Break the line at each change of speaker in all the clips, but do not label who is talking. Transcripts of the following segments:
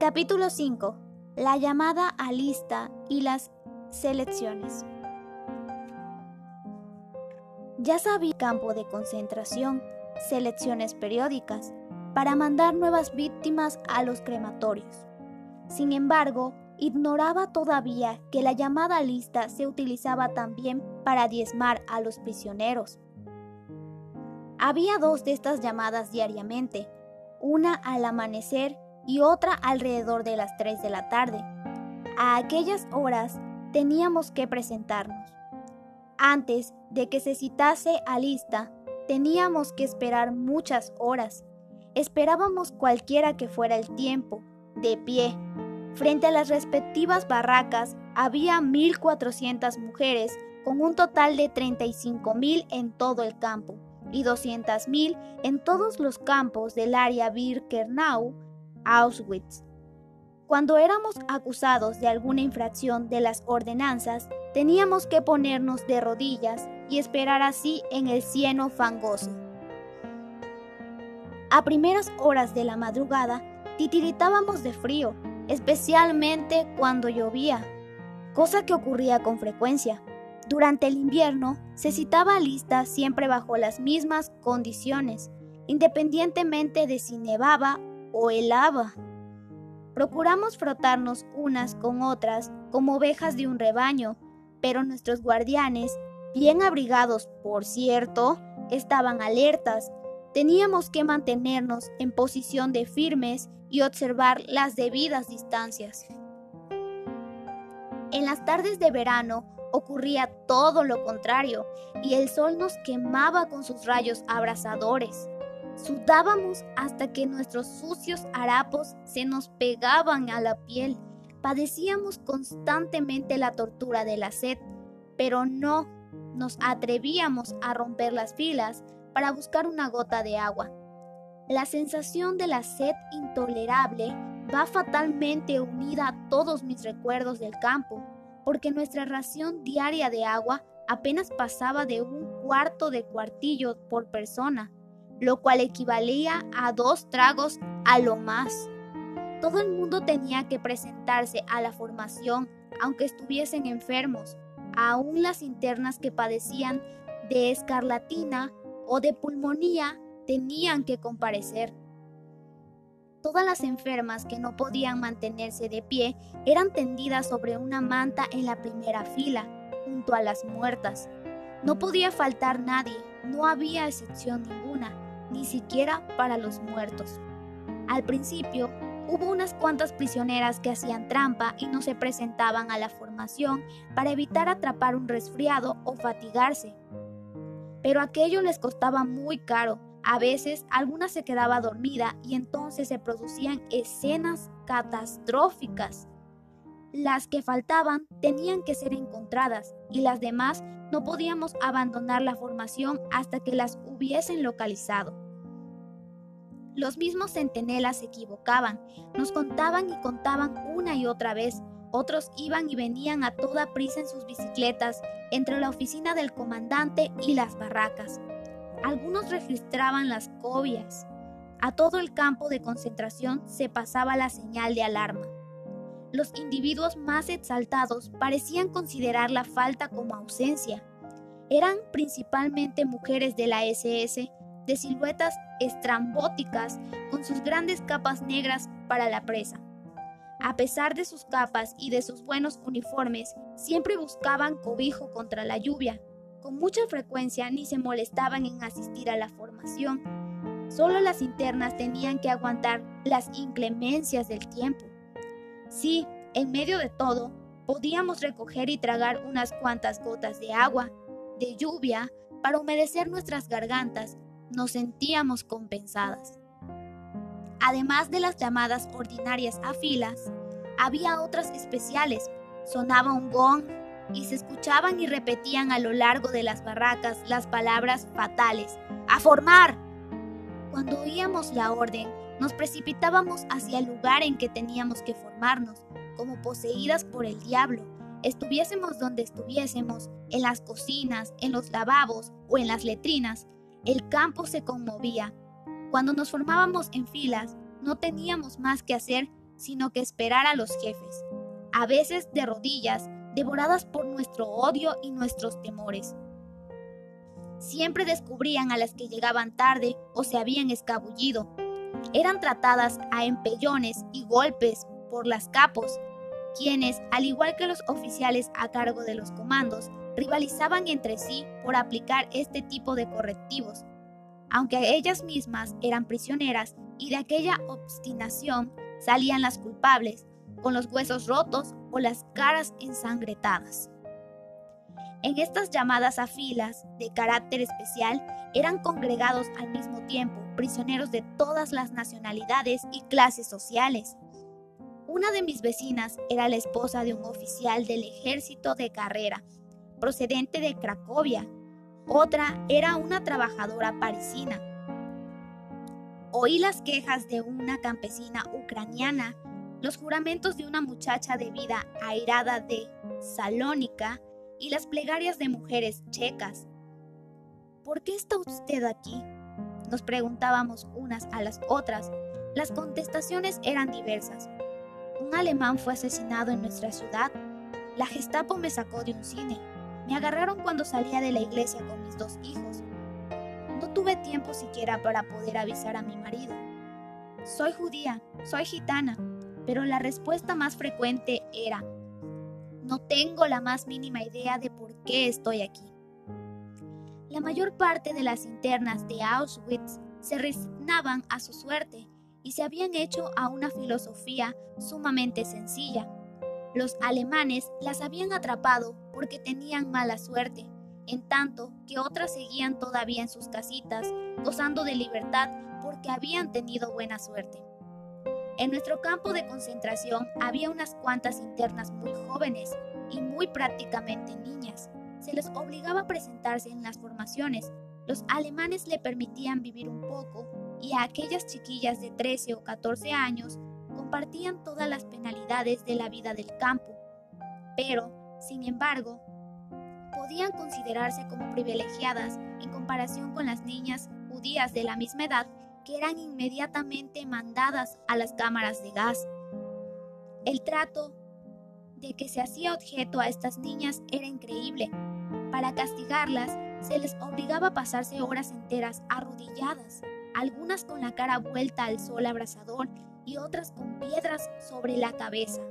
Capítulo 5. La llamada a lista y las selecciones. Ya sabía campo de concentración, selecciones periódicas, para mandar nuevas víctimas a los crematorios. Sin embargo, ignoraba todavía que la llamada lista se utilizaba también para diezmar a los prisioneros. Había dos de estas llamadas diariamente, una al amanecer y otra alrededor de las 3 de la tarde. A aquellas horas teníamos que presentarnos. Antes de que se citase a lista, teníamos que esperar muchas horas. Esperábamos cualquiera que fuera el tiempo, de pie. Frente a las respectivas barracas había 1.400 mujeres con un total de 35.000 en todo el campo y 200.000 en todos los campos del área Birkenau, Auschwitz. Cuando éramos acusados de alguna infracción de las ordenanzas, teníamos que ponernos de rodillas y esperar así en el cieno fangoso. A primeras horas de la madrugada, titiritábamos de frío, especialmente cuando llovía, cosa que ocurría con frecuencia. Durante el invierno se citaba lista siempre bajo las mismas condiciones, independientemente de si nevaba o helaba. Procuramos frotarnos unas con otras como ovejas de un rebaño, pero nuestros guardianes, bien abrigados por cierto, estaban alertas. Teníamos que mantenernos en posición de firmes y observar las debidas distancias. En las tardes de verano ocurría todo lo contrario y el sol nos quemaba con sus rayos abrasadores. Sudábamos hasta que nuestros sucios harapos se nos pegaban a la piel. Padecíamos constantemente la tortura de la sed, pero no nos atrevíamos a romper las filas para buscar una gota de agua. La sensación de la sed intolerable va fatalmente unida a todos mis recuerdos del campo porque nuestra ración diaria de agua apenas pasaba de un cuarto de cuartillo por persona, lo cual equivalía a dos tragos a lo más. Todo el mundo tenía que presentarse a la formación, aunque estuviesen enfermos, aún las internas que padecían de escarlatina o de pulmonía tenían que comparecer. Todas las enfermas que no podían mantenerse de pie eran tendidas sobre una manta en la primera fila, junto a las muertas. No podía faltar nadie, no había excepción ninguna, ni siquiera para los muertos. Al principio, hubo unas cuantas prisioneras que hacían trampa y no se presentaban a la formación para evitar atrapar un resfriado o fatigarse. Pero aquello les costaba muy caro, a veces alguna se quedaba dormida y entonces se producían escenas catastróficas. Las que faltaban tenían que ser encontradas y las demás no podíamos abandonar la formación hasta que las hubiesen localizado. Los mismos centinelas se equivocaban, nos contaban y contaban una y otra vez. Otros iban y venían a toda prisa en sus bicicletas entre la oficina del comandante y las barracas. Algunos registraban las cobias. A todo el campo de concentración se pasaba la señal de alarma. Los individuos más exaltados parecían considerar la falta como ausencia. Eran principalmente mujeres de la SS, de siluetas estrambóticas, con sus grandes capas negras para la presa. A pesar de sus capas y de sus buenos uniformes, siempre buscaban cobijo contra la lluvia, con mucha frecuencia ni se molestaban en asistir a la formación. Solo las internas tenían que aguantar las inclemencias del tiempo. Sí, en medio de todo, podíamos recoger y tragar unas cuantas gotas de agua, de lluvia, para humedecer nuestras gargantas, nos sentíamos compensadas. Además de las llamadas ordinarias a filas, había otras especiales. Sonaba un gong y se escuchaban y repetían a lo largo de las barracas las palabras fatales, ¡A formar! Cuando oíamos la orden, nos precipitábamos hacia el lugar en que teníamos que formarnos, como poseídas por el diablo. Estuviésemos donde estuviésemos, en las cocinas, en los lavabos o en las letrinas, el campo se conmovía. Cuando nos formábamos en filas, no teníamos más que hacer sino que esperar a los jefes, a veces de rodillas, devoradas por nuestro odio y nuestros temores. Siempre descubrían a las que llegaban tarde o se habían escabullido. Eran tratadas a empellones y golpes por las capos, quienes, al igual que los oficiales a cargo de los comandos, rivalizaban entre sí por aplicar este tipo de correctivos, aunque ellas mismas eran prisioneras y de aquella obstinación salían las culpables, con los huesos rotos o las caras ensangretadas. En estas llamadas a filas de carácter especial eran congregados al mismo tiempo prisioneros de todas las nacionalidades y clases sociales. Una de mis vecinas era la esposa de un oficial del ejército de carrera, procedente de Cracovia. Otra era una trabajadora parisina. Oí las quejas de una campesina ucraniana, los juramentos de una muchacha de vida airada de Salónica y las plegarias de mujeres checas. ¿Por qué está usted aquí? Nos preguntábamos unas a las otras. Las contestaciones eran diversas. Un alemán fue asesinado en nuestra ciudad. La Gestapo me sacó de un cine. Me agarraron cuando salía de la iglesia con mis dos hijos. No tuve tiempo siquiera para poder avisar a mi marido. Soy judía, soy gitana, pero la respuesta más frecuente era, no tengo la más mínima idea de por qué estoy aquí. La mayor parte de las internas de Auschwitz se resignaban a su suerte y se habían hecho a una filosofía sumamente sencilla los alemanes las habían atrapado porque tenían mala suerte, en tanto que otras seguían todavía en sus casitas, gozando de libertad porque habían tenido buena suerte. En nuestro campo de concentración había unas cuantas internas muy jóvenes y muy prácticamente niñas. Se les obligaba a presentarse en las formaciones. Los alemanes le permitían vivir un poco y a aquellas chiquillas de 13 o 14 años compartían todas las penalidades de la vida del campo, pero, sin embargo, podían considerarse como privilegiadas en comparación con las niñas judías de la misma edad que eran inmediatamente mandadas a las cámaras de gas. El trato de que se hacía objeto a estas niñas era increíble. Para castigarlas, se les obligaba a pasarse horas enteras arrodilladas, algunas con la cara vuelta al sol abrasador y otras con piedras sobre la cabeza,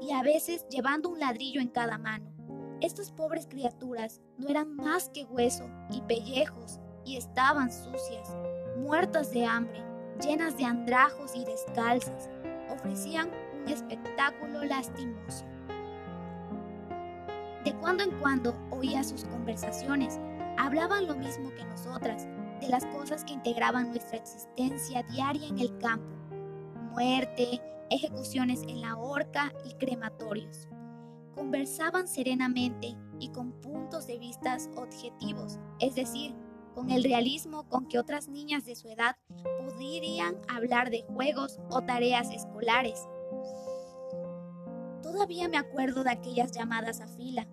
y a veces llevando un ladrillo en cada mano. Estas pobres criaturas no eran más que hueso y pellejos, y estaban sucias, muertas de hambre, llenas de andrajos y descalzas. Ofrecían un espectáculo lastimoso. De cuando en cuando oía sus conversaciones. Hablaban lo mismo que nosotras, de las cosas que integraban nuestra existencia diaria en el campo muerte, ejecuciones en la horca y crematorios. Conversaban serenamente y con puntos de vista objetivos, es decir, con el realismo con que otras niñas de su edad podrían hablar de juegos o tareas escolares. Todavía me acuerdo de aquellas llamadas a fila.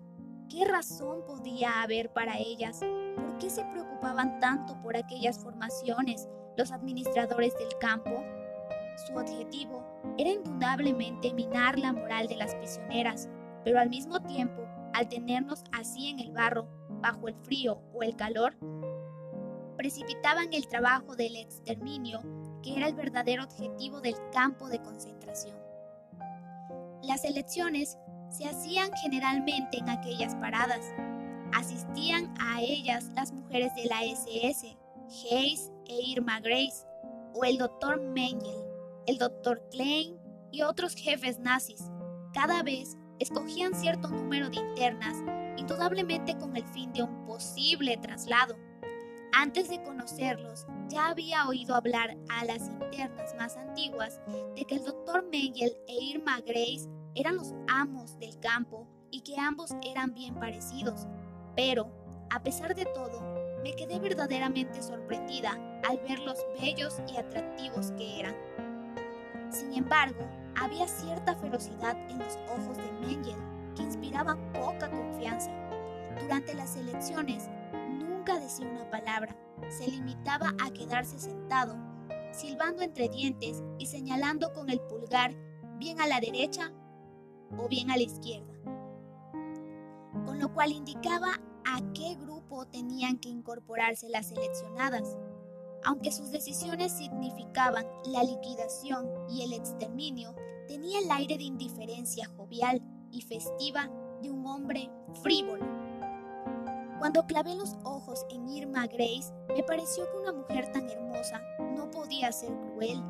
¿Qué razón podía haber para ellas? ¿Por qué se preocupaban tanto por aquellas formaciones los administradores del campo? Su objetivo era indudablemente minar la moral de las prisioneras, pero al mismo tiempo, al tenernos así en el barro, bajo el frío o el calor, precipitaban el trabajo del exterminio, que era el verdadero objetivo del campo de concentración. Las elecciones se hacían generalmente en aquellas paradas. Asistían a ellas las mujeres de la SS, Hayes e Irma Grace, o el doctor Mengel, el doctor Klein y otros jefes nazis. Cada vez escogían cierto número de internas, indudablemente con el fin de un posible traslado. Antes de conocerlos, ya había oído hablar a las internas más antiguas de que el doctor Mengel e Irma Grace eran los amos del campo y que ambos eran bien parecidos. Pero, a pesar de todo, me quedé verdaderamente sorprendida al ver los bellos y atractivos que eran. Sin embargo, había cierta ferocidad en los ojos de Mengel que inspiraba poca confianza. Durante las elecciones nunca decía una palabra, se limitaba a quedarse sentado, silbando entre dientes y señalando con el pulgar bien a la derecha o bien a la izquierda, con lo cual indicaba a qué grupo tenían que incorporarse las seleccionadas, aunque sus decisiones significaban la liquidación y el exterminio, tenía el aire de indiferencia jovial y festiva de un hombre frívolo. Cuando clavé los ojos en Irma Grace, me pareció que una mujer tan hermosa no podía ser cruel,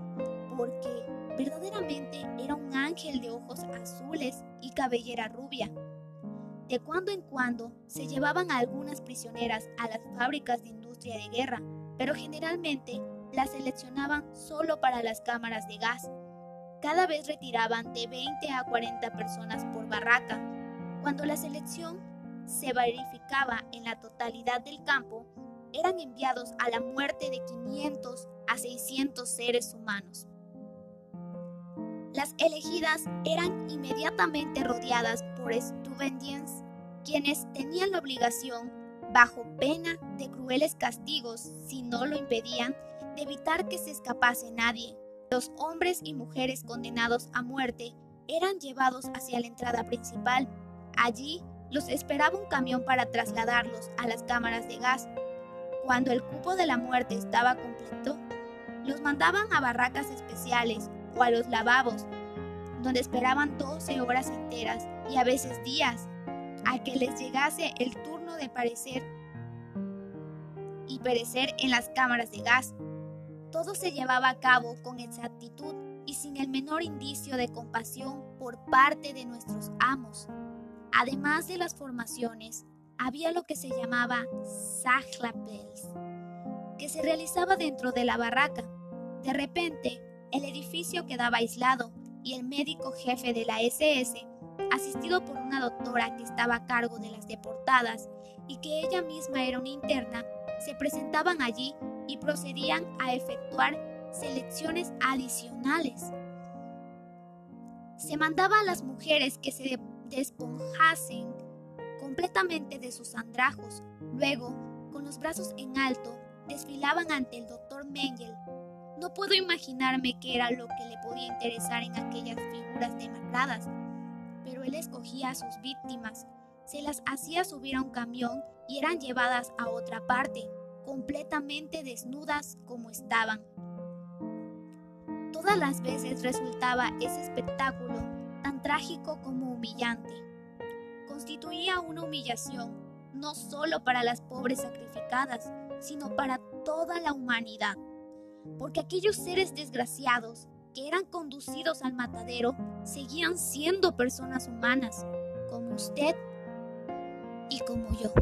porque verdaderamente era un ángel de ojos azules y cabellera rubia. De cuando en cuando se llevaban a algunas prisioneras a las fábricas de industria de guerra, pero generalmente las seleccionaban solo para las cámaras de gas. Cada vez retiraban de 20 a 40 personas por barraca. Cuando la selección se verificaba en la totalidad del campo, eran enviados a la muerte de 500 a 600 seres humanos. Las elegidas eran inmediatamente rodeadas por estudiantes, quienes tenían la obligación, bajo pena de crueles castigos si no lo impedían, de evitar que se escapase nadie. Los hombres y mujeres condenados a muerte eran llevados hacia la entrada principal. Allí los esperaba un camión para trasladarlos a las cámaras de gas. Cuando el cupo de la muerte estaba completo, los mandaban a barracas especiales o a los lavabos, donde esperaban 12 horas enteras y a veces días a que les llegase el turno de parecer y perecer en las cámaras de gas. Todo se llevaba a cabo con exactitud y sin el menor indicio de compasión por parte de nuestros amos. Además de las formaciones, había lo que se llamaba Saglapels, que se realizaba dentro de la barraca. De repente, el edificio quedaba aislado y el médico jefe de la SS, asistido por una doctora que estaba a cargo de las deportadas y que ella misma era una interna, se presentaban allí y procedían a efectuar selecciones adicionales. Se mandaba a las mujeres que se desponjasen completamente de sus andrajos. Luego, con los brazos en alto, desfilaban ante el doctor Mengel no puedo imaginarme qué era lo que le podía interesar en aquellas figuras demacradas, pero él escogía a sus víctimas, se las hacía subir a un camión y eran llevadas a otra parte, completamente desnudas como estaban. Todas las veces resultaba ese espectáculo tan trágico como humillante. Constituía una humillación no solo para las pobres sacrificadas, sino para toda la humanidad porque aquellos seres desgraciados que eran conducidos al matadero seguían siendo personas humanas, como usted y como yo.